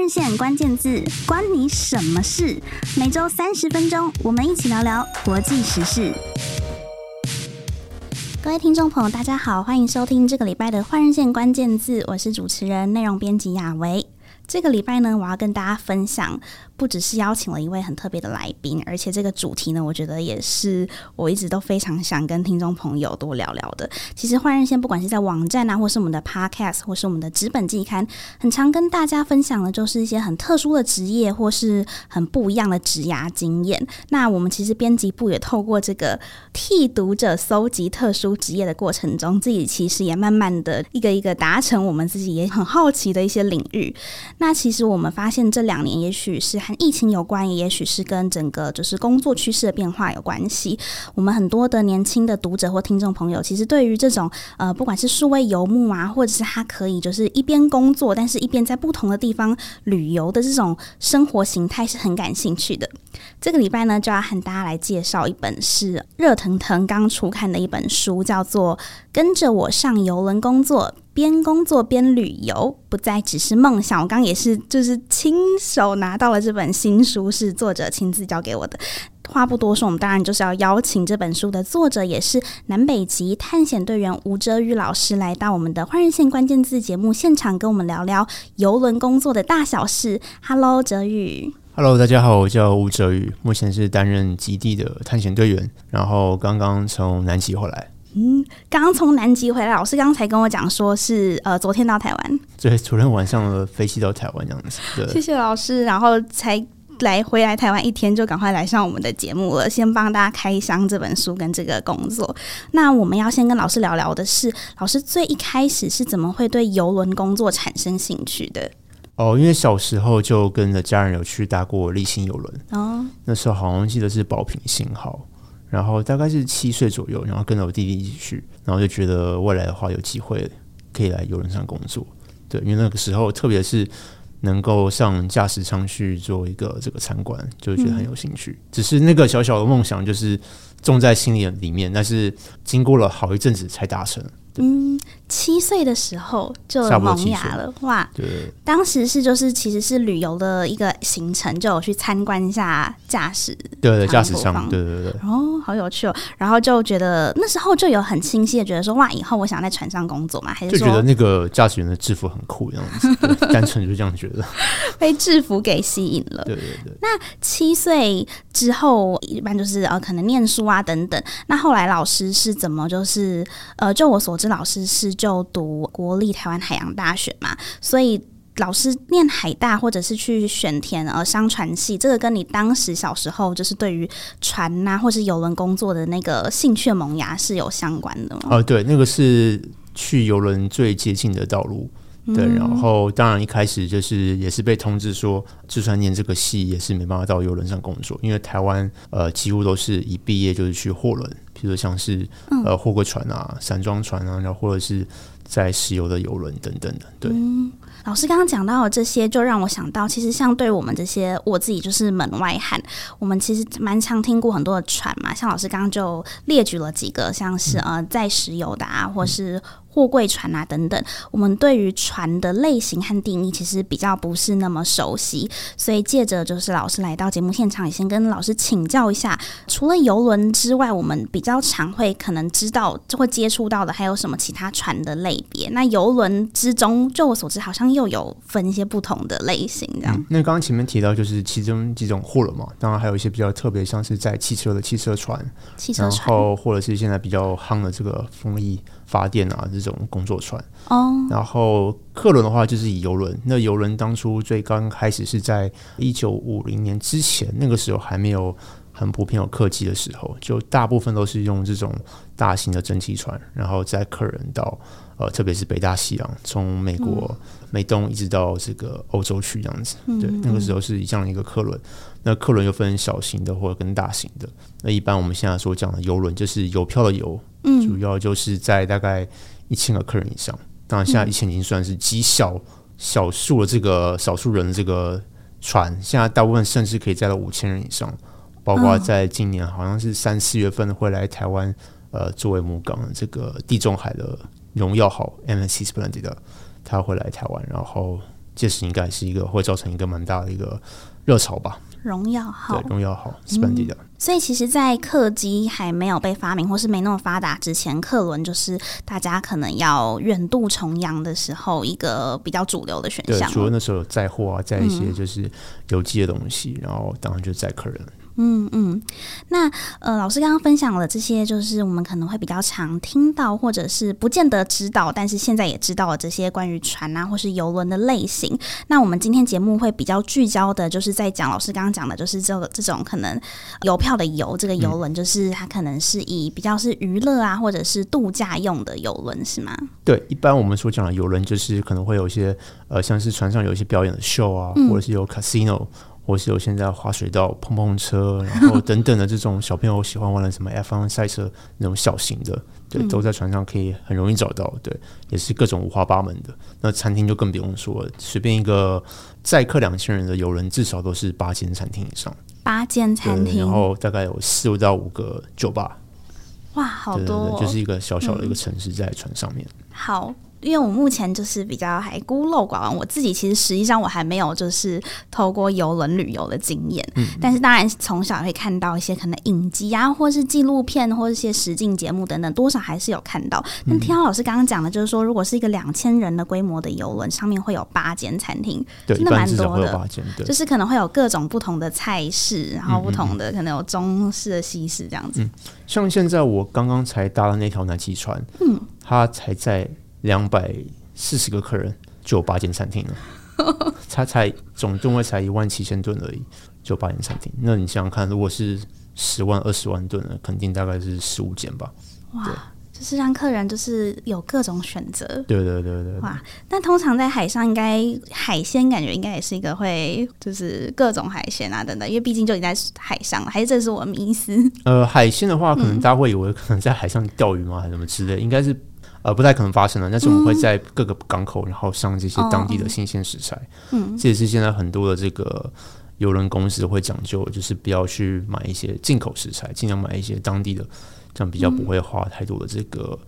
日线关键字，关你什么事？每周三十分钟，我们一起聊聊国际时事。各位听众朋友，大家好，欢迎收听这个礼拜的换日线关键字，我是主持人、内容编辑雅维。这个礼拜呢，我要跟大家分享，不只是邀请了一位很特别的来宾，而且这个主题呢，我觉得也是我一直都非常想跟听众朋友多聊聊的。其实换日线不管是在网站啊，或是我们的 Podcast，或是我们的纸本季刊，很常跟大家分享的，就是一些很特殊的职业，或是很不一样的职涯经验。那我们其实编辑部也透过这个替读者搜集特殊职业的过程中，自己其实也慢慢的一个一个达成我们自己也很好奇的一些领域。那其实我们发现这两年，也许是疫情有关，也许是跟整个就是工作趋势的变化有关系。我们很多的年轻的读者或听众朋友，其实对于这种呃，不管是数位游牧啊，或者是他可以就是一边工作，但是一边在不同的地方旅游的这种生活形态，是很感兴趣的。这个礼拜呢，就要和大家来介绍一本是热腾腾刚出刊的一本书，叫做《跟着我上游轮工作》。边工作边旅游，不再只是梦想。我刚也是，就是亲手拿到了这本新书，是作者亲自交给我的。话不多说，我们当然就是要邀请这本书的作者，也是南北极探险队员吴哲宇老师，来到我们的换日线关键字节目现场，跟我们聊聊游轮工作的大小事。Hello，哲宇。Hello，大家好，我叫吴哲宇，目前是担任极地的探险队员，然后刚刚从南极回来。嗯，刚刚从南极回来，老师刚才跟我讲说是呃昨天到台湾，对，昨天晚上的飞机到台湾这样子。对，谢谢老师，然后才来回来台湾一天就赶快来上我们的节目了，先帮大家开箱这本书跟这个工作。那我们要先跟老师聊聊的是，老师最一开始是怎么会对游轮工作产生兴趣的？哦，因为小时候就跟着家人有去搭过立新游轮哦，那时候好像记得是宝瓶星号。然后大概是七岁左右，然后跟着我弟弟一起去，然后就觉得未来的话有机会可以来游轮上工作。对，因为那个时候特别是能够上驾驶舱去做一个这个参观，就觉得很有兴趣。只是那个小小的梦想就是种在心里里面，但是经过了好一阵子才达成。嗯，七岁的时候就萌芽了哇！对，当时是就是其实是旅游的一个行程，就有去参观一下驾驶，对对，驾驶舱，对对对。哦，好有趣哦！然后就觉得那时候就有很清晰的觉得说，哇，以后我想在船上工作嘛，还是就觉得那个驾驶员的制服很酷，这样子，单纯就这样觉得，被制服给吸引了。对对对。那七岁之后，一般就是呃，可能念书啊等等。那后来老师是怎么就是呃，就我所。知老师是就读国立台湾海洋大学嘛，所以老师念海大或者是去选填呃商船系，这个跟你当时小时候就是对于船呐、啊、或是游轮工作的那个兴趣萌芽是有相关的吗？哦，对，那个是去游轮最接近的道路。对，然后当然一开始就是也是被通知说，就算念这个系也是没办法到游轮上工作，因为台湾呃几乎都是一毕业就是去货轮，比如说像是呃货柜船啊、散装船啊，然后或者是在石油的油轮等等的。对，嗯、老师刚刚讲到的这些，就让我想到，其实像对我们这些我自己就是门外汉，我们其实蛮常听过很多的船嘛，像老师刚刚就列举了几个，像是呃在石油的啊，或是。货柜船啊，等等，我们对于船的类型和定义其实比较不是那么熟悉，所以借着就是老师来到节目现场，也先跟老师请教一下，除了游轮之外，我们比较常会可能知道就会接触到的还有什么其他船的类别？那游轮之中，就我所知，好像又有分一些不同的类型，这样。嗯、那刚刚前面提到就是其中几种货轮嘛，当然还有一些比较特别，像是在汽车的汽车船，汽车船，然后或者是现在比较夯的这个风力。发电啊，这种工作船哦，oh. 然后客轮的话就是以游轮。那游轮当初最刚开始是在一九五零年之前，那个时候还没有很普遍有客机的时候，就大部分都是用这种大型的蒸汽船，然后载客人到呃，特别是北大西洋，从美国美东一直到这个欧洲去这样子。嗯、对，那个时候是以这样一个客轮。那客轮又分小型的或者跟大型的。那一般我们现在所讲的游轮就是邮票的邮。嗯，主要就是在大概一千个客人以上。当然，现在一千已经算是极小小数的这个少数人的这个船。现在大部分甚至可以载到五千人以上，包括在今年好像是三四月份会来台湾，呃，作为母港的这个地中海的荣耀号 MSC Splendid 的，他会来台湾，然后届时应该是一个会造成一个蛮大的一个热潮吧。荣耀号，对，荣耀号，Splendid 的。所以其实，在客机还没有被发明或是没那么发达之前，客轮就是大家可能要远渡重洋的时候一个比较主流的选项。对，除了那时候有载货啊，载一些就是邮寄的东西，嗯、然后当然就载客人。嗯嗯，那呃，老师刚刚分享了这些，就是我们可能会比较常听到，或者是不见得知道，但是现在也知道了这些关于船啊或是游轮的类型。那我们今天节目会比较聚焦的，就是在讲老师刚刚讲的，就是这个这种可能邮票的邮，这个游轮就是它可能是以比较是娱乐啊或者是度假用的游轮，是吗？对，一般我们所讲的游轮就是可能会有一些呃，像是船上有一些表演的秀啊，嗯、或者是有 casino。或是有现在滑水道、碰碰车，然后等等的这种小朋友喜欢玩的什么 F1 赛车那种小型的，对，都在船上可以很容易找到。对，也是各种五花八门的。那餐厅就更不用说了，随便一个载客两千人的游轮，至少都是八间餐厅以上。八间餐厅，然后大概有四到五个酒吧。哇，好多哦！对对对，就是一个小小的一个城市在船上面。嗯，好。因为我目前就是比较还孤陋寡闻，我自己其实实际上我还没有就是透过游轮旅游的经验，嗯，但是当然从小会看到一些可能影集啊，或是纪录片，或是一些实境节目等等，多少还是有看到。但听到老师刚刚讲的，就是说如果是一个两千人的规模的游轮，上面会有八间餐厅，真的蛮多的，就是可能会有各种不同的菜式，然后不同的可能有中式的、西式这样子。嗯，像现在我刚刚才搭的那条南极船，嗯，它才在。两百四十个客人就有八间餐厅了，它才总吨位才一万七千吨而已，就八间餐厅。那你想想看，如果是十万、二十万吨的，肯定大概是十五间吧。哇！就是让客人就是有各种选择。对对对对，对。哇！那通常在海上，应该海鲜感觉应该也是一个会就是各种海鲜啊等等，因为毕竟就已经在海上了。还是这是我迷思？呃，海鲜的话，可能大家会以为可能在海上钓鱼吗？还是什么之类？应该是。呃，不太可能发生的，但是我们会在各个港口，然后上这些当地的新鲜食材。嗯，这也是现在很多的这个邮轮公司会讲究，就是不要去买一些进口食材，尽量买一些当地的，这样比较不会花太多的这个。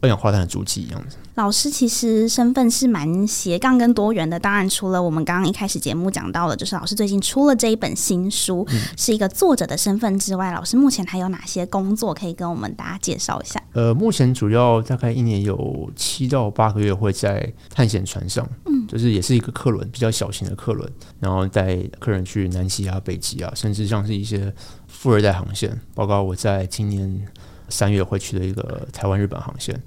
二氧化碳的足迹一样子。老师其实身份是蛮斜杠跟多元的。当然，除了我们刚刚一开始节目讲到了，就是老师最近出了这一本新书，嗯、是一个作者的身份之外，老师目前还有哪些工作可以跟我们大家介绍一下？呃，目前主要大概一年有七到八个月会在探险船上，嗯，就是也是一个客轮，比较小型的客轮，然后带客人去南极啊、北极啊，甚至像是一些富二代航线，包括我在今年。三月会去的一个台湾日本航线，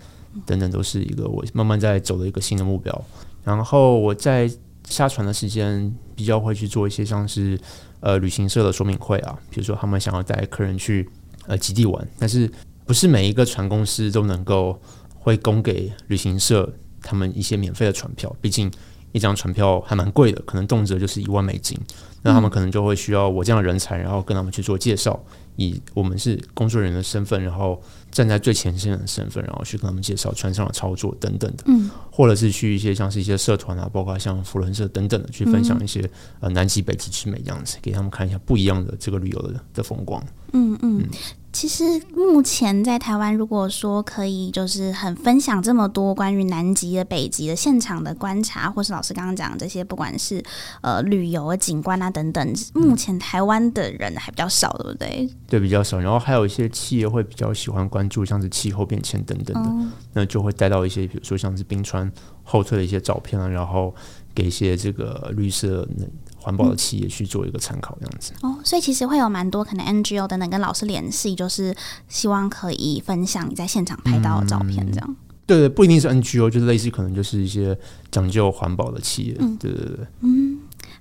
等等，都是一个我慢慢在走的一个新的目标。然后我在下船的时间比较会去做一些像是呃旅行社的说明会啊，比如说他们想要带客人去呃极地玩，但是不是每一个船公司都能够会供给旅行社他们一些免费的船票，毕竟一张船票还蛮贵的，可能动辄就是一万美金，那他们可能就会需要我这样的人才，然后跟他们去做介绍。以我们是工作人员的身份，然后站在最前线的身份，然后去跟他们介绍船上的操作等等的，嗯，或者是去一些像是一些社团啊，包括像福伦社等等的，去分享一些、嗯、呃南极、北极之美这样子，给他们看一下不一样的这个旅游的的风光。嗯嗯。嗯其实目前在台湾，如果说可以，就是很分享这么多关于南极的、北极的现场的观察，或是老师刚刚讲的这些，不管是呃旅游的景观啊等等，目前台湾的人还比较少，对不对？对，比较少。然后还有一些企业会比较喜欢关注像是气候变迁等等的，哦、那就会带到一些，比如说像是冰川后退的一些照片啊，然后给一些这个绿色。环保的企业去做一个参考，这样子、嗯、哦，所以其实会有蛮多可能 NGO 等等跟老师联系，就是希望可以分享你在现场拍到的照片，这样。嗯、对对，不一定是 NGO，就是类似可能就是一些讲究环保的企业，嗯、对对对，嗯。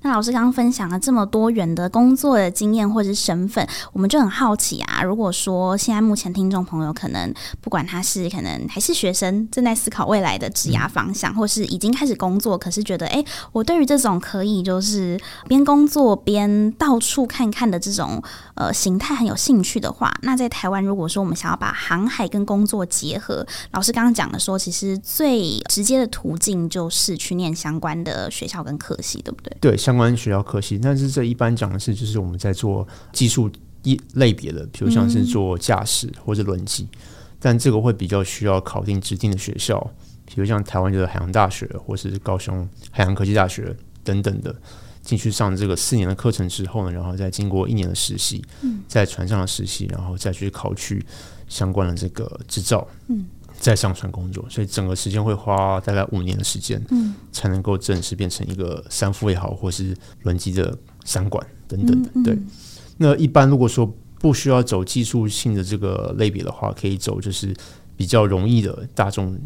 那老师刚刚分享了这么多元的工作的经验或者是身份，我们就很好奇啊。如果说现在目前听众朋友可能不管他是可能还是学生，正在思考未来的职涯方向，或是已经开始工作，可是觉得哎，我对于这种可以就是边工作边到处看看的这种呃形态很有兴趣的话，那在台湾如果说我们想要把航海跟工作结合，老师刚刚讲的说，其实最直接的途径就是去念相关的学校跟科系，对不对？对。相关学校科系，但是这一般讲的是，就是我们在做技术一类别的，比如像是做驾驶或者轮机，但这个会比较需要考定指定的学校，比如像台湾的海洋大学，或是高雄海洋科技大学等等的，进去上这个四年的课程之后呢，然后再经过一年的实习，在船上的实习，然后再去考取相关的这个执照，嗯，再上船工作，所以整个时间会花大概五年的时间，嗯，才能够正式变成一个三副也好，或是轮机的三管等等的。对，那一般如果说不需要走技术性的这个类别的话，可以走就是比较容易的大众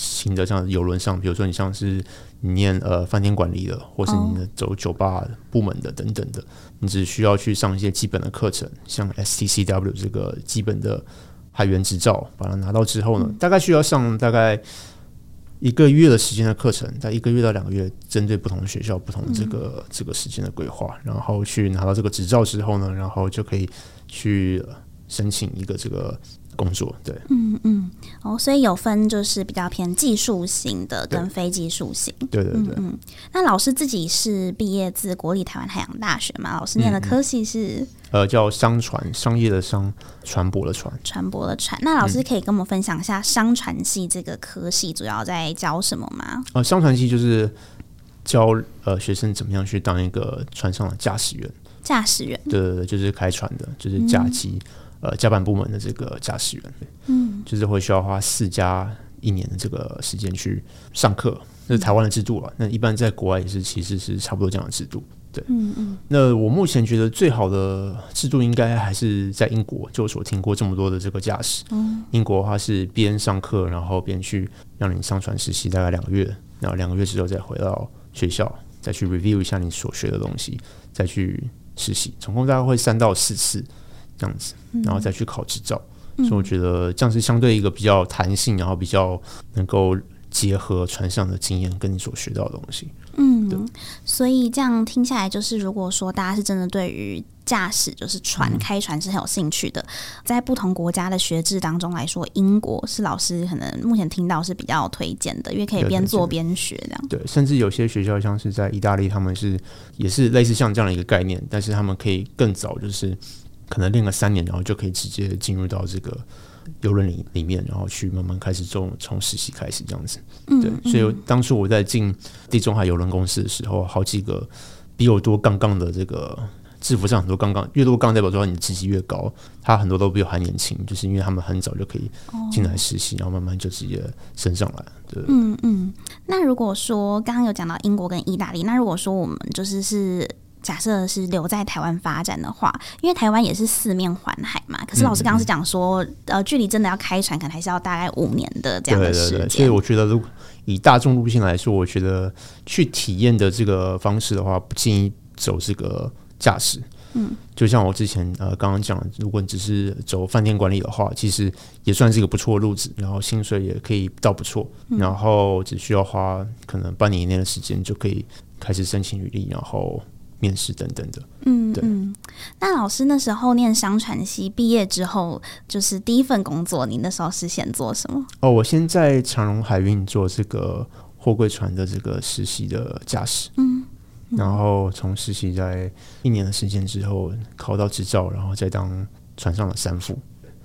型的，像游轮上，比如说你像是你念呃饭店管理的，或是你的走酒吧部门的等等的，你只需要去上一些基本的课程，像 STCW 这个基本的海员执照，把它拿到之后呢，大概需要上大概一个月的时间的课程，在一个月到两个月，针对不同的学校、不同的这个这个时间的规划，然后去拿到这个执照之后呢，然后就可以去申请一个这个。工作对，嗯嗯，哦，所以有分就是比较偏技术型的跟非技术型，对对对，对嗯，嗯，那老师自己是毕业自国立台湾海洋大学嘛？老师念的科系是、嗯、呃叫商船，商业的商，船舶的船，船舶的船。那老师可以跟我们分享一下商船系这个科系主要在教什么吗？呃，商船系就是教呃学生怎么样去当一个船上的驾驶员，驾驶员，对对对，就是开船的，就是驾机。嗯呃，甲板部门的这个驾驶员，嗯，就是会需要花四加一年的这个时间去上课，那是台湾的制度了。那一般在国外也是，其实是差不多这样的制度。对，嗯嗯。那我目前觉得最好的制度应该还是在英国，就我所听过这么多的这个驾驶。嗯，英国的话是边上课，然后边去让你上船实习，大概两个月，然后两个月之后再回到学校，再去 review 一下你所学的东西，再去实习，总共大概会三到四次。这样子，然后再去考执照，嗯，所以我觉得这样是相对一个比较弹性，然后比较能够结合船上的经验跟你所学到的东西。嗯，对。所以这样听下来，就是如果说大家是真的对于驾驶，就是船开船是很有兴趣的，嗯，在不同国家的学制当中来说，英国是老师可能目前听到是比较推荐的，因为可以边做边学这样。对，甚至有些学校像是在意大利，他们是也是类似像这样的一个概念，但是他们可以更早就是。可能练个三年，然后就可以直接进入到这个游轮里里面，然后去慢慢开始做从实习开始这样子。嗯、对，所以当初我在进地中海游轮公司的时候，好几个比我多杠杠的这个制服上很多杠杠，越多杠代表说你的职级越高。他很多都比我还年轻，就是因为他们很早就可以进来实习，然后慢慢就直接升上来。对，嗯嗯。那如果说刚刚有讲到英国跟意大利，那如果说我们就是是。假设是留在台湾发展的话，因为台湾也是四面环海嘛。可是老师刚刚是讲说，嗯、呃，距离真的要开船，可能还是要大概五年的这样的时间。所以我觉得，如以大众路线来说，我觉得去体验的这个方式的话，不建议走这个驾驶。嗯，就像我之前呃刚刚讲，如果你只是走饭店管理的话，其实也算是一个不错的路子，然后薪水也可以到不错，然后只需要花可能半年以内的时间就可以开始申请履历，然后。面试等等的，嗯，对。那老师那时候念商船系毕业之后，就是第一份工作，你那时候是先做什么？哦，我先在长荣海运做这个货柜船的这个实习的驾驶，嗯，然后从实习在一年的时间之后考到执照，然后再当船上的三副，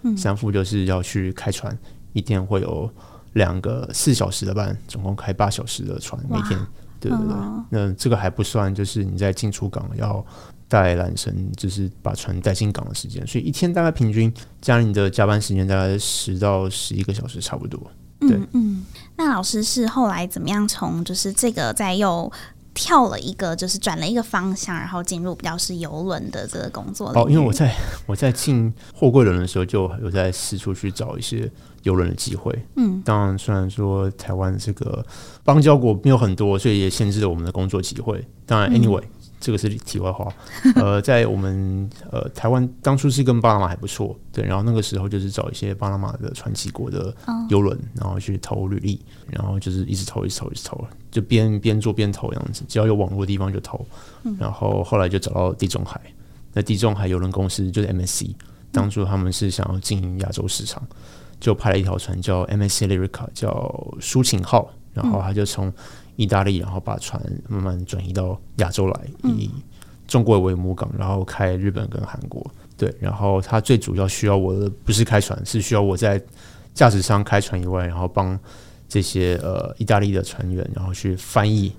嗯，三副就是要去开船，一天会有两个四小时的班，总共开八小时的船，每天。对对对，那这个还不算，就是你在进出港要带缆绳，就是把船带进港的时间，所以一天大概平均加你的加班时间大概十到十一个小时差不多。对，嗯，嗯，那老师是后来怎么样从就是这个在又跳了一个，就是转了一个方向，然后进入比较是游轮的这个工作？哦，因为我在我在进货柜轮的时候，就有在四处去找一些。邮轮的机会，嗯，当然，虽然说台湾这个邦交国没有很多，所以也限制了我们的工作机会。当然，anyway，嗯，这个是题外话。呃，在我们呃台湾当初是跟巴拿马还不错，对，然后那个时候就是找一些巴拿马的传奇国的游轮，然后去投履历，然后就是一直投，一直投，一直投，就边边做边投这样子，只要有网络的地方就投。然后后来就找到地中海，那地中海游轮公司就是 MSC，当初他们是想要经营亚洲市场。就派了一条船叫 MSC Lyrica，叫抒情号，然后他就从意大利，然后把船慢慢转移到亚洲来，以中国为母港，然后开日本跟韩国。对，然后他最主要需要我的不是开船，是需要我在驾驶舱开船以外，然后帮这些呃意大利的船员，然后去翻译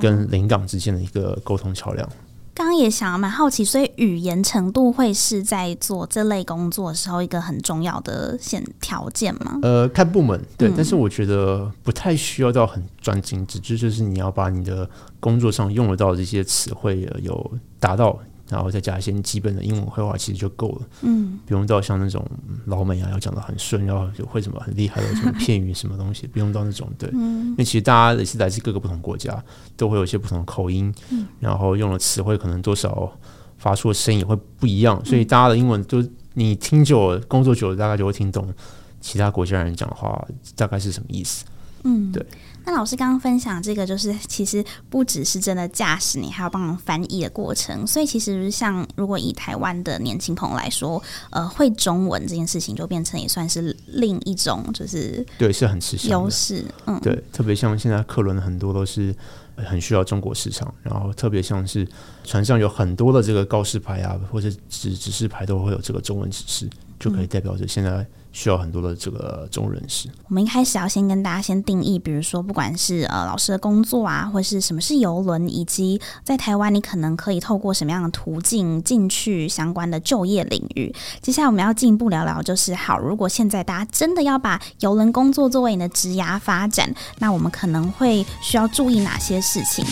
跟临港之间的一个沟通桥梁。刚刚也想蛮好奇，所以语言程度会是在做这类工作的时候一个很重要的现条件吗？呃，看部门对，嗯、但是我觉得不太需要到很专精，只是就是你要把你的工作上用得到的这些词汇有达到。然后再加一些基本的英文会话，其实就够了。嗯，不用到像那种老美啊，要讲的很顺，要会什么很厉害的什么片语什么东西，不用到那种。对，嗯、因为其实大家也是来自各个不同国家，都会有一些不同的口音，嗯、然后用的词汇可能多少发出的声音也会不一样，所以大家的英文都你听久了，工作久了，大概就会听懂其他国家人讲话大概是什么意思。嗯，对。那老师刚刚分享这个，就是其实不只是真的驾驶，你还要帮忙翻译的过程。所以其实像如果以台湾的年轻朋友来说，呃，会中文这件事情就变成也算是另一种，就是对，是很吃香优势。嗯，对，特别像现在客轮很多都是很需要中国市场，然后特别像是船上有很多的这个告示牌啊，或者指指示牌都会有这个中文指示，就可以代表着现在。需要很多的这个中人士。我们一开始要先跟大家先定义，比如说不管是呃老师的工作啊，或是什么是游轮，以及在台湾你可能可以透过什么样的途径进去相关的就业领域。接下来我们要进一步聊聊，就是好，如果现在大家真的要把游轮工作作为你的职涯发展，那我们可能会需要注意哪些事情？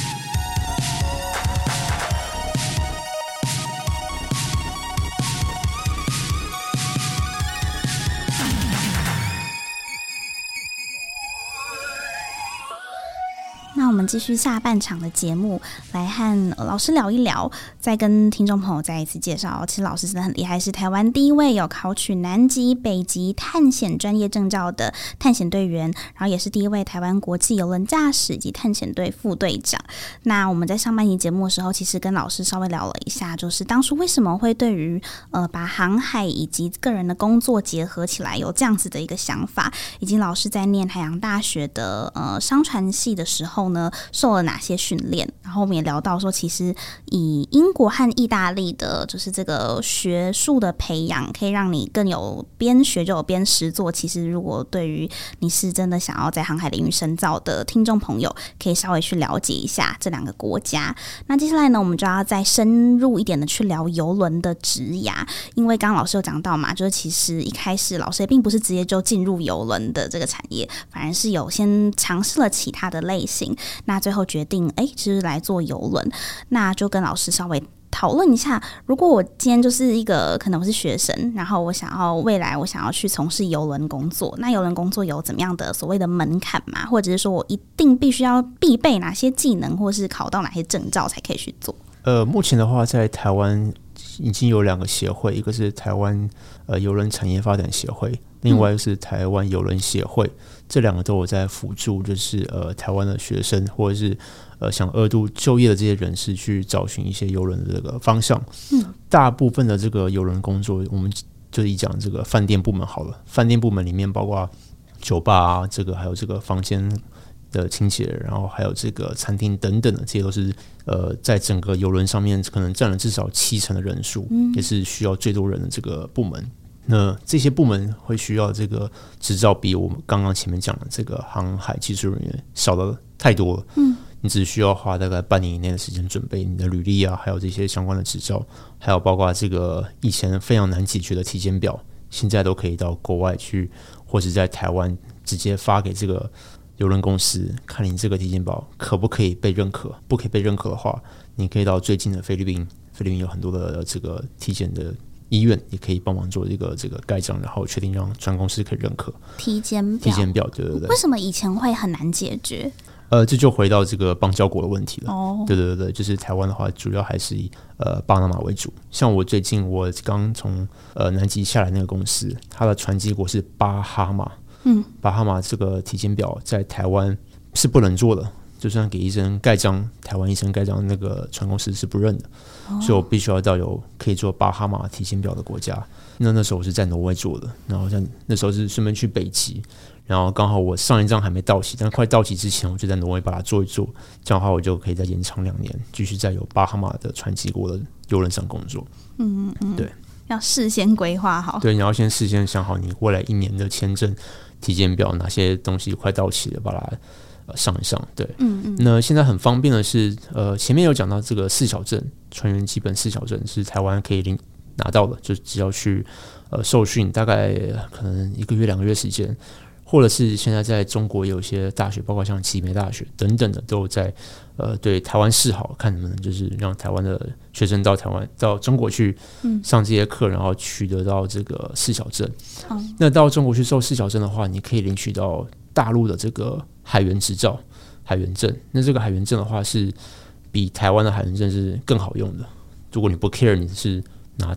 继续下半场的节目，来和老师聊一聊，再跟听众朋友再一次介绍。其实老师真的很厉害，是台湾第一位有考取南极、北极探险专业证照的探险队员，然后也是第一位台湾国际邮轮驾驶及探险队副队长。那我们在上半集节目的时候，其实跟老师稍微聊了一下，就是当初为什么会对于呃把航海以及个人的工作结合起来有这样子的一个想法，以及老师在念海洋大学的呃商船系的时候呢，受了哪些训练？然后我们也聊到说，其实以英国和意大利的，就是这个学术的培养，可以让你更有边学就有边实作。其实，如果对于你是真的想要在航海领域深造的听众朋友，可以稍微去了解一下这两个国家。那接下来呢，我们就要再深入一点的去聊游轮的职涯，因为刚刚老师有讲到嘛，就是其实一开始老师也并不是直接就进入游轮的这个产业，反而是有先尝试了其他的类型。那最后决定，哎，其实来做游轮，那就跟老师稍微讨论一下。如果我今天就是一个可能我是学生，然后我想要未来我想要去从事游轮工作，那游轮工作有怎么样的所谓的门槛吗？或者是说我一定必须要必备哪些技能，或是考到哪些证照才可以去做？呃，目前的话，在台湾已经有两个协会，一个是台湾呃邮轮产业发展协会。另外是台湾邮轮协会，嗯、这两个都有在辅助，就是呃台湾的学生或者是呃想二度就业的这些人士去找寻一些邮轮的这个方向。嗯，大部分的这个邮轮工作，我们就以讲这个饭店部门好了。饭店部门里面包括酒吧啊，这个还有这个房间的清洁，然后还有这个餐厅等等的，这些都是呃在整个游轮上面可能占了至少七成的人数，嗯、也是需要最多人的这个部门。那这些部门会需要这个执照，比我们刚刚前面讲的这个航海技术人员少的太多了。嗯，你只需要花大概半年以内的时间准备你的履历啊，还有这些相关的执照，还有包括这个以前非常难解决的体检表，现在都可以到国外去，或者在台湾直接发给这个邮轮公司，看你这个体检表可不可以被认可。不可以被认可的话，你可以到最近的菲律宾，菲律宾有很多的这个体检的。医院也可以帮忙做一个这个盖章，然后确定让船公司可以认可体检体检表，对对对。为什么以前会很难解决？呃，这就回到这个邦交国的问题了。哦，对对对，就是台湾的话，主要还是以呃巴拿马为主。像我最近我刚从呃南极下来那个公司，它的船籍国是巴哈马。嗯，巴哈马这个体检表在台湾是不能做的。就算给医生盖章，台湾医生盖章，那个船公司是不认的，哦、所以我必须要到有可以做巴哈马体检表的国家。那那时候我是在挪威做的，然后像那时候是顺便去北极，然后刚好我上一张还没到期，但快到期之前，我就在挪威把它做一做，这样的话我就可以再延长两年，继续在有巴哈马的船籍国的游轮上工作。嗯嗯，对，要事先规划好。对，你要先事先想好你未来一年的签证。体检表，哪些东西快到期了，把它呃上一上。对，嗯嗯。那现在很方便的是，呃，前面有讲到这个四小证，船员基本四小证是台湾可以领拿到的，就只要去呃受训，大概可能一个月两个月时间。或者是现在在中国有一些大学，包括像集美大学等等的，都在呃对台湾示好，看能不能就是让台湾的学生到台湾到中国去上这些课，然后取得到这个四小证。嗯。那到中国去受四小证的话，你可以领取到大陆的这个海员执照、海员证。那这个海员证的话，是比台湾的海员证是更好用的。如果你不 care 你是拿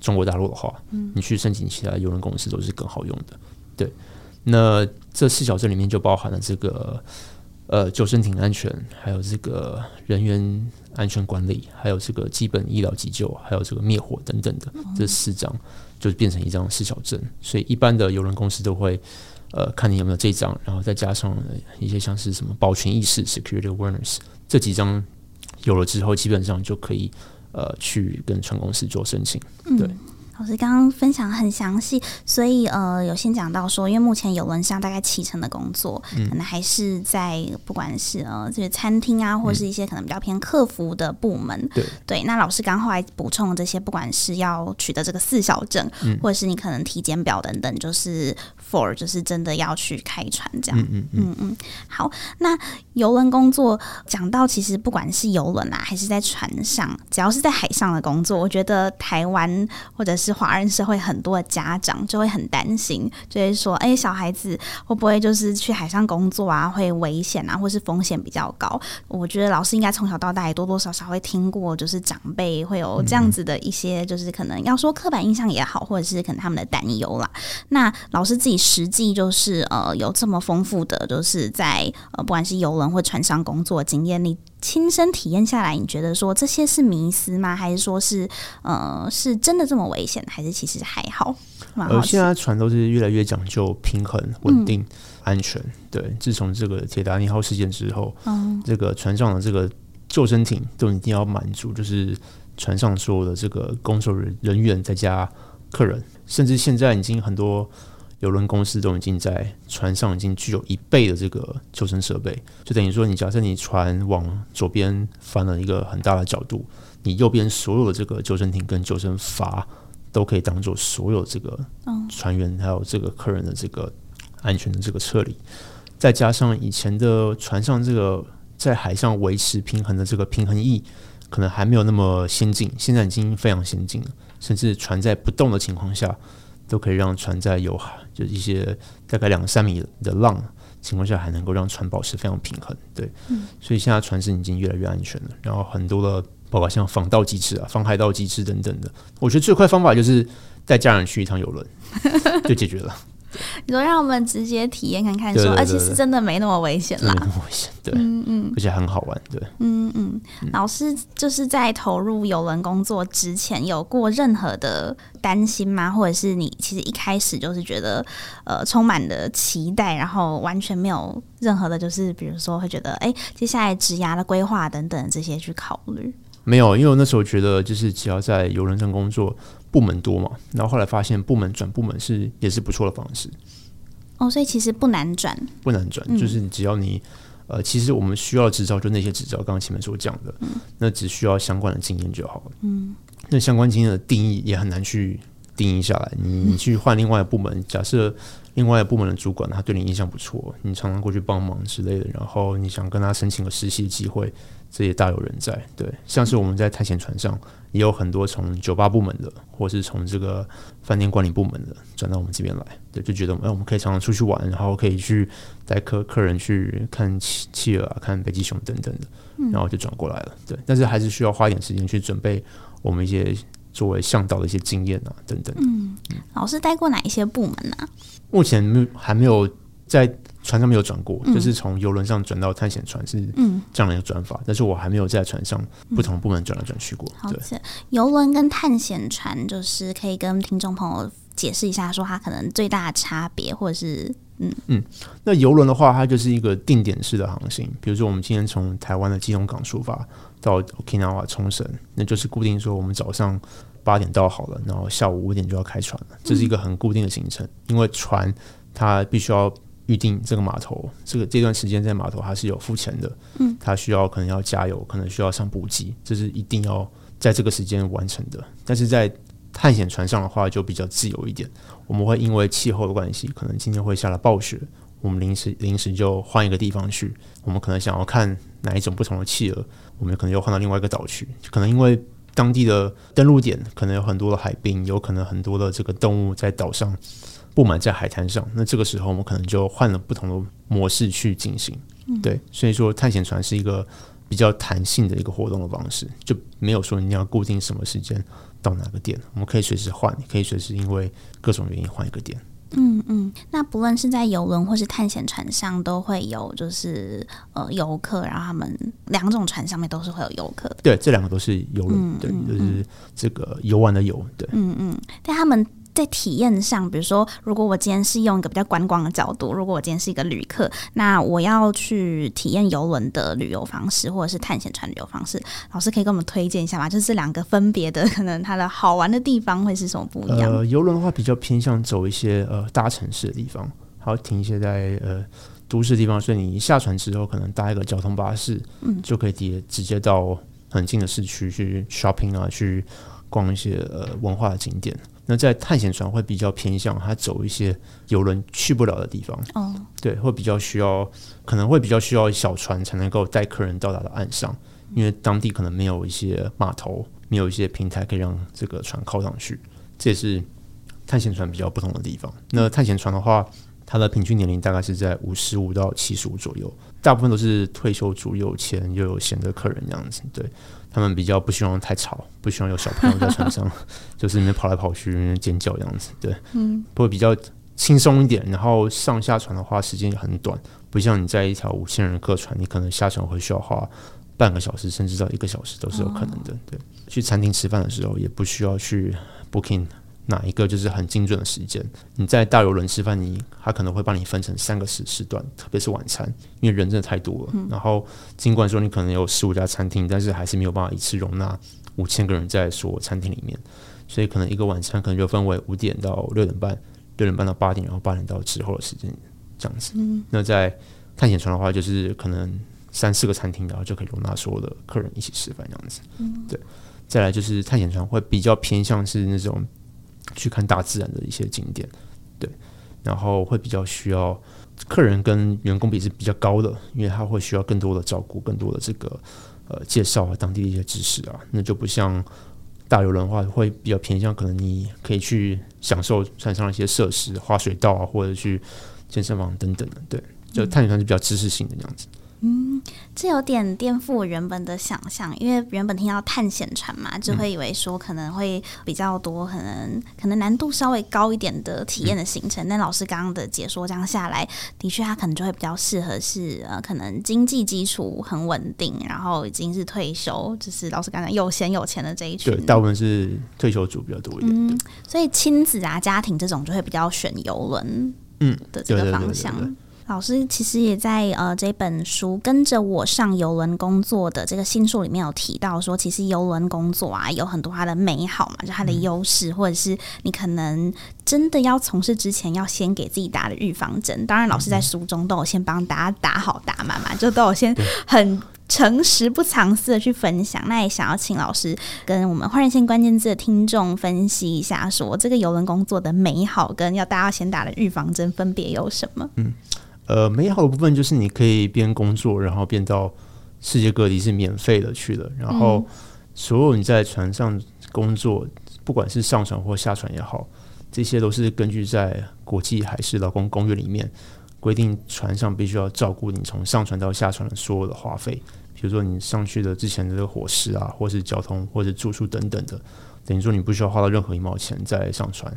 中国大陆的话，你去申请其他邮轮公司都是更好用的。对。那这四小证里面就包含了这个呃救生艇安全，还有这个人员安全管理，还有这个基本医疗急救，还有这个灭火等等的这四张，就变成一张四小证。所以一般的邮轮公司都会呃看你有没有这张，然后再加上一些像是什么保全意识 （security awareness） 这几张有了之后，基本上就可以呃去跟船公司做申请，对。老师刚刚分享很详细，所以呃，有先讲到说，因为目前有轮上大概七成的工作，嗯、可能还是在不管是呃这些餐厅啊，或是一些可能比较偏客服的部门。嗯、对。对，那老师刚后来补充了这些，不管是要取得这个四小证，嗯、或者是你可能体检表等等，就是 for 就是真的要去开船这样。嗯嗯嗯嗯。好，那游轮工作讲到，其实不管是游轮啊，还是在船上，只要是在海上的工作，我觉得台湾或者是是华人社会很多的家长就会很担心，就会说：“哎，小孩子会不会就是去海上工作啊？会危险啊，或是风险比较高？”我觉得老师应该从小到大也多多少少会听过，就是长辈会有这样子的一些，就是可能要说刻板印象也好，或者是可能他们的担忧啦。那老师自己实际就是呃有这么丰富的，就是在呃不管是游轮或船上工作经验，你。亲身体验下来，你觉得说这些是迷思吗？还是说是呃是真的这么危险？还是其实还好？呃，现在船都是越来越讲究平衡、稳定、嗯、安全。对，自从这个铁达尼号事件之后，嗯，这个船上的这个救生艇都一定要满足，就是船上所有的这个工作人人员再加客人，甚至现在已经很多。邮轮公司都已经在船上已经具有一倍的这个救生设备，就等于说，你假设你船往左边翻了一个很大的角度，你右边所有的这个救生艇跟救生筏都可以当做所有这个船员还有这个客人的这个安全的这个撤离，再加上以前的船上这个在海上维持平衡的这个平衡翼可能还没有那么先进，现在已经非常先进了，甚至船在不动的情况下。都可以让船在有海，就一些大概两三米的浪情况下，还能够让船保持非常平衡。对，嗯、所以现在船身已经越来越安全了。然后很多的，包括像防盗机制啊、防海盗机制等等的，我觉得最快方法就是带家人去一趟游轮，就解决了。你说让我们直接体验看看说，说而且是真的没那么危险啦，没那么危险，对，嗯嗯，而且很好玩，对，嗯嗯。老师就是在投入游轮工作之前，有过任何的担心吗？或者是你其实一开始就是觉得呃充满了期待，然后完全没有任何的，就是比如说会觉得哎、欸，接下来职涯的规划等等这些去考虑？没有，因为我那时候觉得就是只要在游轮上工作。部门多嘛，然后后来发现部门转部门是也是不错的方式。哦，所以其实不难转，不难转，嗯、就是只要你呃，其实我们需要执照就那些执照，刚刚前面所讲的，嗯、那只需要相关的经验就好了。嗯，那相关经验的定义也很难去定义下来。你你去换另外的部门，嗯、假设另外的部门的主管他对你印象不错，你常常过去帮忙之类的，然后你想跟他申请个实习的机会。这也大有人在，对，像是我们在探险船上也有很多从酒吧部门的，或是从这个饭店管理部门的转到我们这边来，对，就觉得哎，我们可以常常出去玩，然后可以去带客客人去看企企鹅啊，看北极熊等等的，然后就转过来了，对，但是还是需要花一点时间去准备我们一些作为向导的一些经验啊，等等。嗯，老师带过哪一些部门呢？目前没还没有在。船上没有转过，嗯、就是从游轮上转到探险船是这样的一个转法，嗯、但是我还没有在船上不同部门转来转去过。对，游轮跟探险船就是可以跟听众朋友解释一下，说它可能最大的差别，或者是嗯嗯，那游轮的话，它就是一个定点式的航行，比如说我们今天从台湾的基隆港出发到 Okinawa 冲绳，那就是固定说我们早上八点到好了，然后下午五点就要开船了，这是一个很固定的行程，因为船。它必须要预定这个码头，这个这段时间在码头还是有付钱的，嗯，他需要可能要加油，可能需要上补给，这是一定要在这个时间完成的。但是在探险船上的话就比较自由一点，我们会因为气候的关系，可能今天会下了暴雪，我们临时临时就换一个地方去。我们可能想要看哪一种不同的企鹅，我们可能又换到另外一个岛去。可能因为当地的登陆点可能有很多的海滨，有可能很多的这个动物在岛上布满在海滩上。那这个时候我们可能就换了不同的模式去进行。对，所以说探险船是一个比较弹性的一个活动的方式，就没有说你要固定什么时间。到哪个点，我们可以随时换，可以随时因为各种原因换一个点。嗯嗯，那不论是在游轮或是探险船上，都会有就是呃游客，然后他们两种船上面都是会有游客的。对，这两个都是游轮，嗯，对，就是这个游玩的游。对，嗯嗯，但他们。在体验上，比如说，如果我今天是用一个比较观光的角度，如果我今天是一个旅客，那我要去体验游轮的旅游方式，或者是探险船旅游方式，老师可以给我们推荐一下吗？就是这两个分别的，可能它的好玩的地方会是什么不一样？呃，游轮的话比较偏向走一些呃大城市的地方，还有停一些在呃都市的地方，所以你一下船之后，可能搭一个交通巴士，嗯，就可以直接直接到很近的市区去 shopping 啊，去逛一些呃文化的景点。那在探险船会比较偏向它走一些游轮去不了的地方，哦，对，会比较需要，可能会比较需要小船才能够带客人到达到岸上，因为当地可能没有一些码头，没有一些平台可以让这个船靠上去，这也是探险船比较不同的地方。那探险船的话，它的平均年龄大概是在五十五到七十五左右，大部分都是退休族，有钱又有闲的客人这样子，对。他们比较不希望太吵，不希望有小朋友在船上，就是里面跑来跑去、尖叫这样子。对，嗯，会比较轻松一点。然后上下船的话，时间也很短，不像你在一条五千人客船，你可能下船会需要花半个小时，甚至到一个小时都是有可能的。对，去餐厅吃饭的时候，也不需要去 booking。哪一个就是很精准的时间？你在大游轮吃饭，你他可能会帮你分成三个时时段，特别是晚餐，因为人真的太多了。嗯、然后尽管说你可能有十五家餐厅，但是还是没有办法一次容纳五千个人在所餐厅里面，所以可能一个晚餐可能就分为五点到六点半，六点半到八点，然后八点到之后的时间这样子。嗯、那在探险船的话，就是可能三四个餐厅，然后就可以容纳所有的客人一起吃饭这样子。嗯、对。再来就是探险船会比较偏向是那种。去看大自然的一些景点，对，然后会比较需要客人跟员工比是比较高的，因为他会需要更多的照顾，更多的这个呃介绍啊，当地的一些知识啊，那就不像大游轮的话，会比较偏向可能你可以去享受船上的一些设施，滑水道啊，或者去健身房等等的，对，就探险船是比较知识性的这样子。嗯，这有点颠覆我原本的想象，因为原本听到探险船嘛，就会以为说可能会比较多，可能可能难度稍微高一点的体验的行程。那、嗯、老师刚刚的解说这样下来，的确他可能就会比较适合是呃，可能经济基础很稳定，然后已经是退休，就是老师刚才有闲有钱的这一群。对，大部分是退休族比较多一点。嗯，所以亲子啊、家庭这种就会比较选游轮，嗯的这个方向。嗯老师其实也在呃这本书跟着我上游轮工作的这个新书里面有提到说，其实游轮工作啊有很多它的美好嘛，就它的优势，或者是你可能真的要从事之前要先给自己打的预防针。当然，老师在书中都有先帮大家打好打满嘛，就都有先很诚实不藏私的去分享。那也想要请老师跟我们换人线关键字的听众分析一下，说这个游轮工作的美好跟要大家先打的预防针分别有什么？嗯。呃，美好的部分就是你可以边工作，然后边到世界各地是免费的去了。然后所有你在船上工作，不管是上船或下船也好，这些都是根据在国际海事劳工公约里面规定，船上必须要照顾你从上船到下船的所有的花费，比如说你上去的之前的这个伙食啊，或是交通，或是住宿等等的，等于说你不需要花到任何一毛钱再上船。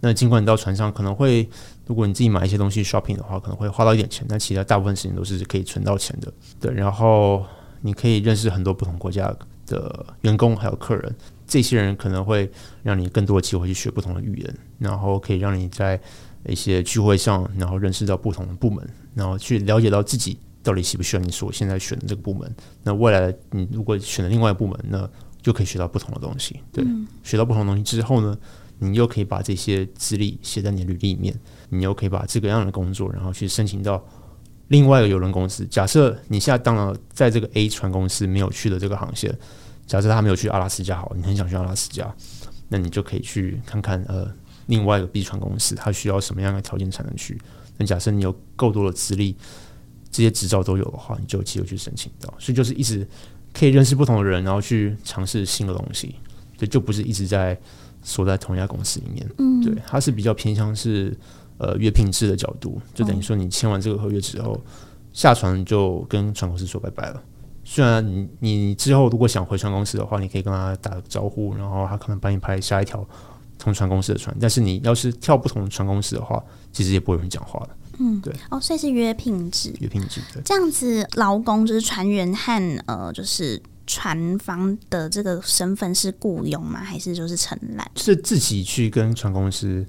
那尽管你到船上可能会，如果你自己买一些东西 shopping 的话，可能会花到一点钱，但其他大部分时间都是可以存到钱的。对，然后你可以认识很多不同国家的员工还有客人，这些人可能会让你更多的机会去学不同的语言，然后可以让你在一些聚会上，然后认识到不同的部门，然后去了解到自己到底喜不喜欢你所现在选的这个部门。那未来你如果选了另外一个部门，那就可以学到不同的东西。对，学到不同的东西之后呢，你又可以把这些资历写在你的履历里面，你又可以把这个样的工作，然后去申请到另外一个邮轮公司。假设你现在当了在这个 A 船公司没有去的这个航线，假设他没有去阿拉斯加，好，你很想去阿拉斯加，那你就可以去看看呃另外一个 B 船公司，它需要什么样的条件才能去。那假设你有够多的资历，这些执照都有的话，你就有机会去申请到。所以就是一直可以认识不同的人，然后去尝试新的东西。对，就不是一直在锁在同一家公司里面。嗯，对，它是比较偏向是呃约聘制的角度，就等于说你签完这个合约之后，下船就跟船公司说拜拜了。虽然你你之后如果想回船公司的话，你可以跟他打个招呼，然后他可能帮你拍下一条同船公司的船。但是你要是跳不同的船公司的话，其实也不会有人讲话的。嗯，对。哦，所以是约聘制。约聘制，对。这样子，劳工就是船员和呃，就是。船方的这个身份是雇佣吗？还是就是承揽？是自己去跟船公司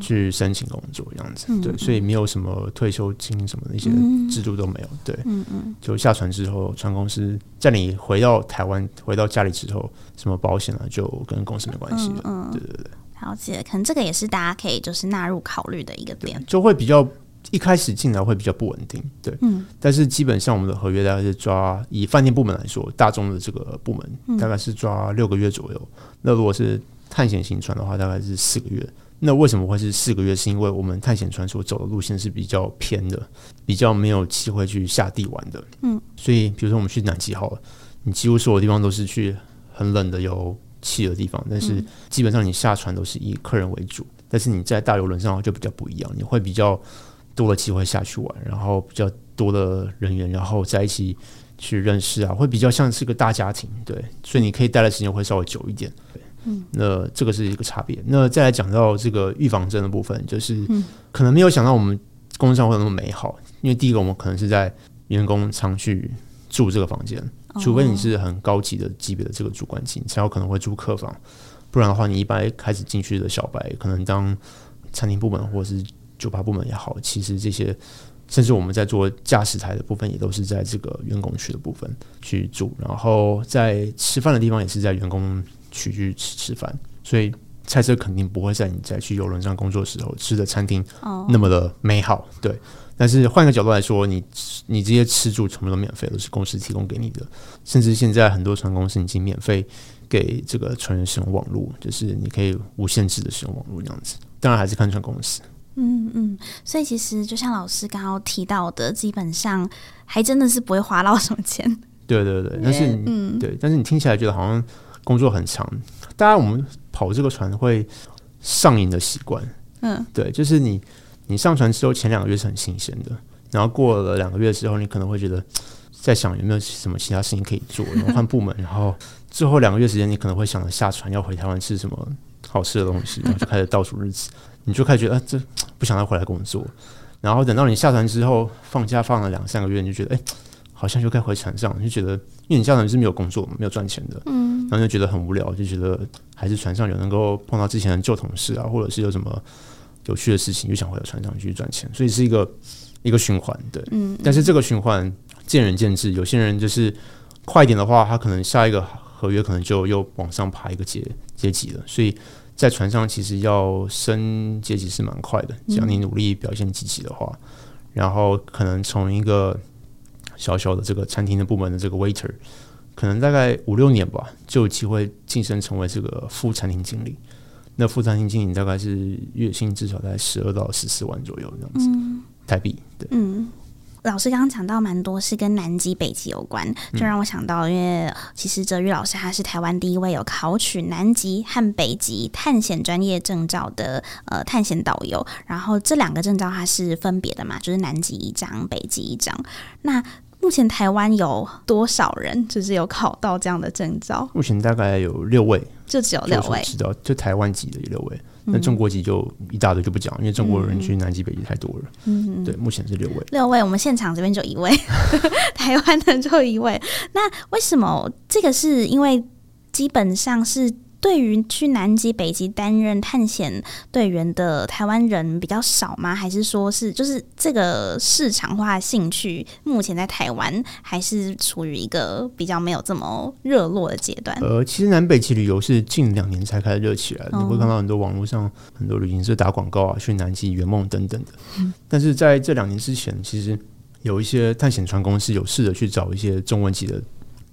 去申请工作这样子，哦、对，所以没有什么退休金什么那些制度都没有，对，嗯嗯，就下船之后，船公司在你回到台湾回到家里之后，什么保险啊，就跟公司没关系了，嗯，对对对，了解，可能这个也是大家可以就是纳入考虑的一个点，就会比较。一开始进来会比较不稳定，对，嗯，但是基本上我们的合约大概是抓以饭店部门来说，大众的这个部门大概是抓六个月左右。嗯、那如果是探险型船的话，大概是四个月。那为什么会是四个月？是因为我们探险船所走的路线是比较偏的，比较没有机会去下地玩的，嗯，所以比如说我们去南极好了，你几乎所有地方都是去很冷的有气的地方，但是基本上你下船都是以客人为主，但是你在大游轮上就比较不一样，你会比较。多的机会下去玩，然后比较多的人员，然后在一起去认识啊，会比较像是个大家庭，对，所以你可以待的时间会稍微久一点，对，嗯，那这个是一个差别。那再来讲到这个预防针的部分，就是可能没有想到我们工作上会有那么美好，因为第一个我们可能是在员工常去住这个房间，除非你是很高级的级别的这个主管级，才有可能会住客房，不然的话，你一般开始进去的小白，可能当餐厅部门或者是。酒吧部门也好，其实这些甚至我们在做驾驶台的部分，也都是在这个员工区的部分去住，然后在吃饭的地方也是在员工区去吃吃饭，所以菜车肯定不会在你在去游轮上工作的时候吃的餐厅那么的美好。对，但是换个角度来说，你你这些吃住全部都免费，都是公司提供给你的，甚至现在很多船公司已经免费给这个船员使用网络，就是你可以无限制的使用网络这样子。当然还是看船公司。嗯嗯，所以其实就像老师刚刚提到的，基本上还真的是不会花到什么钱。对对对，但是嗯，对，但是你听起来觉得好像工作很长。当然，我们跑这个船会上瘾的习惯。嗯，对，就是你你上船之后前两个月是很新鲜的，然后过了两个月之后，你可能会觉得在想有没有什么其他事情可以做，然后换部门，然后最后两个月时间，你可能会想着下船要回台湾吃什么好吃的东西，然后就开始倒数日子。你就开始觉得，啊，这不想再回来工作。然后等到你下船之后，放假放了两三个月，你就觉得，哎，好像又该回船上。你就觉得，因为你下船是没有工作、没有赚钱的，嗯，然后就觉得很无聊，就觉得还是船上有能够碰到之前的旧同事啊，或者是有什么有趣的事情，就想回到船上去赚钱。所以是一个一个循环，对，嗯。但是这个循环见仁见智，有些人就是快一点的话，他可能下一个合约可能就又往上爬一个阶阶级了，所以。在船上其实要升阶级是蛮快的，只要你努力表现积极的话，嗯、然后可能从一个小小的这个餐厅的部门的这个 waiter，可能大概五六年吧，就有机会晋升成为这个副餐厅经理。那副餐厅经理大概是月薪至少在十二到十四万左右这样子，嗯、台币。对，嗯。老师刚刚讲到蛮多是跟南极、北极有关，就让我想到，因为其实哲宇老师他是台湾第一位有考取南极和北极探险专业证照的呃探险导游，然后这两个证照它是分别的嘛，就是南极一张，北极一张。那目前台湾有多少人就是有考到这样的证照？目前大概有六位，就只有六位，知道就台湾籍的有六位。那中国籍就一大堆就不讲，因为中国人去南极、北极太多了。嗯，对，目前是六位。六位，我们现场这边就一位，台湾的就一位。那为什么这个是因为基本上是对于去南极、北极担任探险队员的台湾人比较少吗？还是说是就是这个市场化兴趣目前在台湾还是处于一个比较没有这么热络的阶段？呃，其实南北极旅游是近两年才开始热起来的，你会看到很多网络上很多旅行社打广告啊，去南极圆梦等等的。嗯，但是在这两年之前，其实有一些探险船公司有试着去找一些中文级的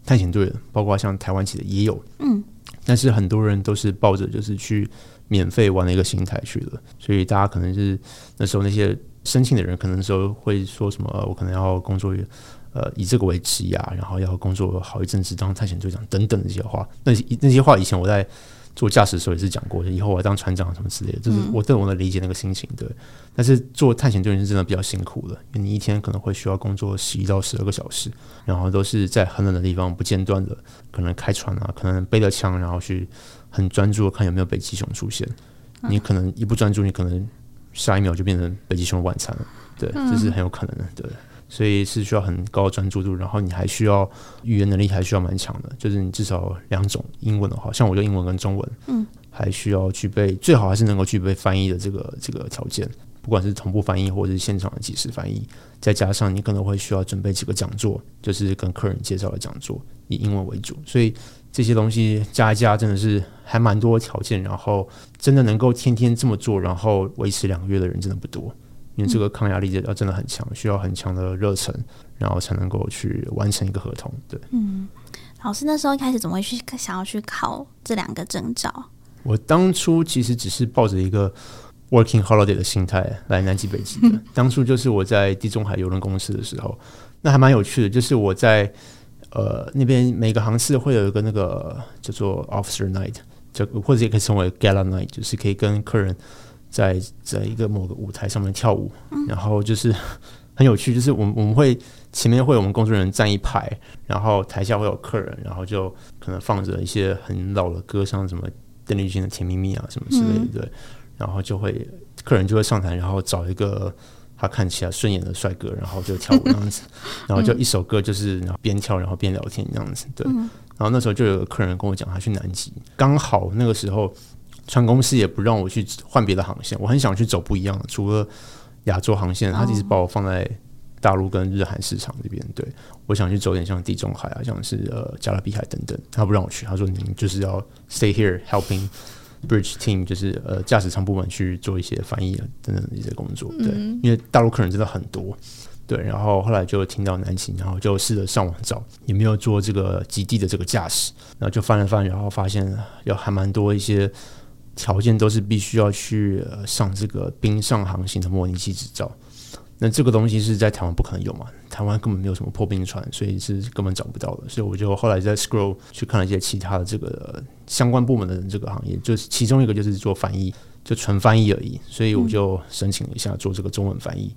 探险队的，包括像台湾籍的也有。嗯。但是很多人都是抱着就是去免费玩的一个心态去的，所以大家可能是那时候那些申请的人，可能时候会说什么，我可能要工作，呃，以这个为职业，然后要工作好一阵子当探险队长等等这些话。那那些话以前我在。做驾驶的时候也是讲过，以后我要当船长什么之类的，就是我对我能理解那个心情，对。但是做探险队员是真的比较辛苦的，因为你一天可能会需要工作十一到十二个小时，然后都是在很冷的地方不间断的，可能开船啊，可能背着枪，然后去很专注的看有没有北极熊出现。你可能一不专注，你可能下一秒就变成北极熊的晚餐了，对，这是很有可能的，对。所以是需要很高的专注度，然后你还需要语言能力，还需要蛮强的。就是你至少两种英文的话，像我就英文跟中文，嗯，还需要具备，最好还是能够具备翻译的这个这个条件，不管是同步翻译或者是现场的即时翻译，再加上你可能会需要准备几个讲座，就是跟客人介绍的讲座，以英文为主。所以这些东西加一加，真的是还蛮多条件。然后真的能够天天这么做，然后维持两个月的人真的不多。因为这个抗压力要真的很强，需要很强的热忱，然后才能够去完成一个合同。对，嗯，老师那时候一开始怎么会去想要去考这两个证照？我当初其实只是抱着一个 working holiday 的心态来南极北极的。当初就是我在地中海邮轮公司的时候，那还蛮有趣的，就是我在呃那边每个航次会有一个那个叫做 officer night，就或者也可以称为 gala night，就是可以跟客人。在在一个某个舞台上面跳舞，然后就是 很有趣，就是我们我们会前面会有我们工作人员站一排，然后台下会有客人，然后就可能放着一些很老的歌，像什么邓丽君的《甜蜜蜜》啊什么之类的，对，然后就会客人就会上台，然后找一个他看起来顺眼的帅哥，然后就跳舞这样子，然后就一首歌就是然后边跳然后边聊天这样子，对，然后那时候就有个客人跟我讲他去南极，刚好那个时候。船公司也不让我去换别的航线，我很想去走不一样的，除了亚洲航线，他其实把我放在大陆跟日韩市场这边。对，我想去走点像地中海啊，像是呃加勒比海等等，他不让我去，他说你就是要 stay here helping bridge team，就是呃驾驶舱部门去做一些翻译啊等等的一些工作。对，因为大陆客人真的很多。对，然后后来就听到南琴，然后就试着上网找有没有做这个极地的这个驾驶，然后就翻了翻，然后发现有还蛮多一些。条件都是必须要去上这个冰上航行的模拟器执照，那这个东西是在台湾不可能有嘛？台湾根本没有什么破冰船，所以是根本找不到的。所以我就后来在 scroll 去看了一些其他的这个相关部门的这个行业，就是其中一个就是做翻译，就纯翻译而已。所以我就申请了一下做这个中文翻译，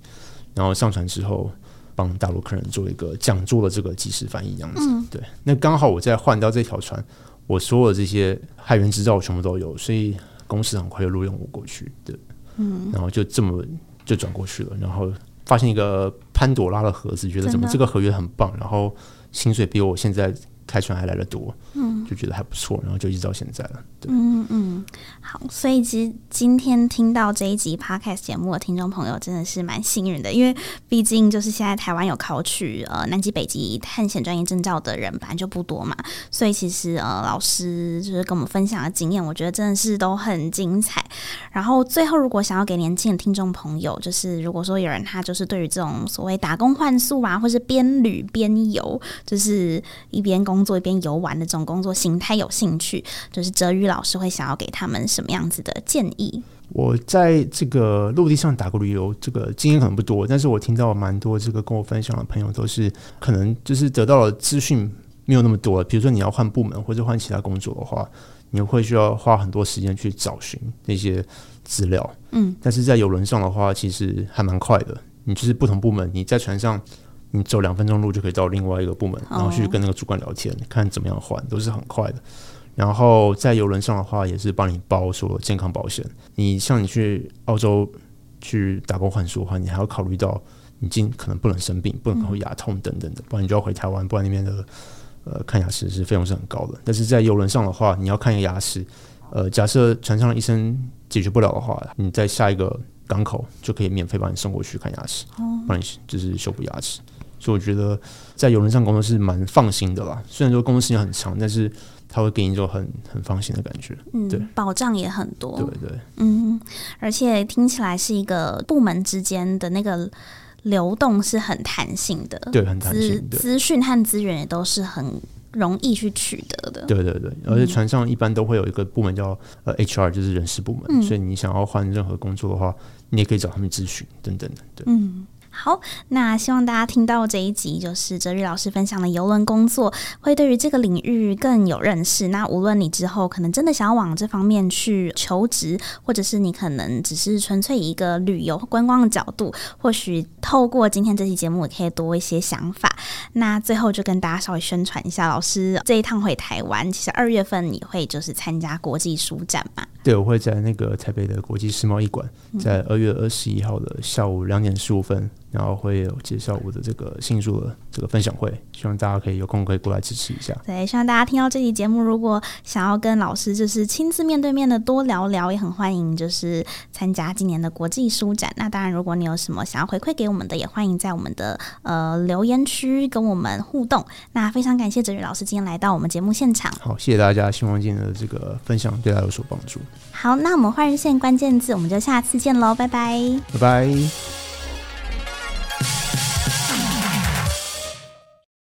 然后上船之后帮大陆客人做一个讲座的这个即时翻译，这样子。对，那刚好我在换到这条船。我所有的这些海员执照我全部都有，所以公司很快就录用我过去，对，嗯，然后就这么就转过去了，然后发现一个潘朵拉的盒子，觉得怎么这个合约很棒，然后薪水比我现在开船还来的多，嗯，就觉得还不错，然后就一直到现在了。对，嗯嗯，好，所以其实今天听到这一集 Podcast 节目的听众朋友真的是蛮幸运的，因为毕竟就是现在台湾有考取呃南极北极探险专业证照的人本来就不多嘛，所以其实呃老师就是跟我们分享的经验，我觉得真的是都很精彩。然后最后如果想要给年轻的听众朋友，就是如果说有人他就是对于这种所谓打工换宿啊，或是边旅边游，就是一边工工作一边游玩的这种工作形态有兴趣，就是哲宇老师会想要给他们什么样子的建议？我在这个陆地上打过旅游，这个经验可能不多，但是我听到蛮多这个跟我分享的朋友都是可能就是得到了资讯没有那么多。比如说你要换部门或者换其他工作的话，你会需要花很多时间去找寻那些资料。嗯，但是在游轮上的话，其实还蛮快的。你就是不同部门，你在船上。你走两分钟路就可以到另外一个部门，然后去跟那个主管聊天，看怎么样换，都是很快的。然后在游轮上的话，也是帮你包所有健康保险。你像你去澳洲去打工换宿的话，你还要考虑到你今可能不能生病，不能有牙痛等等的，不然你就要回台湾，不然那边的呃看牙齿是费用是很高的。但是在游轮上的话，你要看一个牙齿，呃，假设船上的医生解决不了的话，你在下一个港口就可以免费把你送过去看牙齿，帮你就是修补牙齿。所以我觉得在邮轮上工作是蛮放心的啦。虽然说工作时间很长，但是他会给你一种很很放心的感觉。嗯，对，保障也很多。对对，嗯，而且听起来是一个部门之间的那个流动是很弹性的，对，很弹性。资讯和资源也都是很容易去取得的。对对对，而且船上一般都会有一个部门叫呃 HR，就是人事部门。嗯，所以你想要换任何工作的话，你也可以找他们咨询等等的。对，嗯。好，那希望大家听到这一集，就是哲宇老师分享的邮轮工作，会对于这个领域更有认识。那无论你之后可能真的想要往这方面去求职，或者是你可能只是纯粹以一个旅游观光的角度，或许透过今天这期节目，也可以多一些想法。那最后就跟大家稍微宣传一下，老师这一趟回台湾，其实二月份你会就是参加国际书展嘛？对，我会在那个台北的国际世贸艺馆，在二月二十一号的下午两点十五分。然后会有介绍我的这个新书的这个分享会，希望大家可以有空可以过来支持一下。对，希望大家听到这期节目，如果想要跟老师就是亲自面对面的多聊聊，也很欢迎就是参加今年的国际书展。那当然，如果你有什么想要回馈给我们的，也欢迎在我们的呃留言区跟我们互动。那非常感谢哲宇老师今天来到我们节目现场。好，谢谢大家，希望今天的这个分享对大家有所帮助。好，那我们换日线关键字，我们就下次见喽，拜拜，拜拜。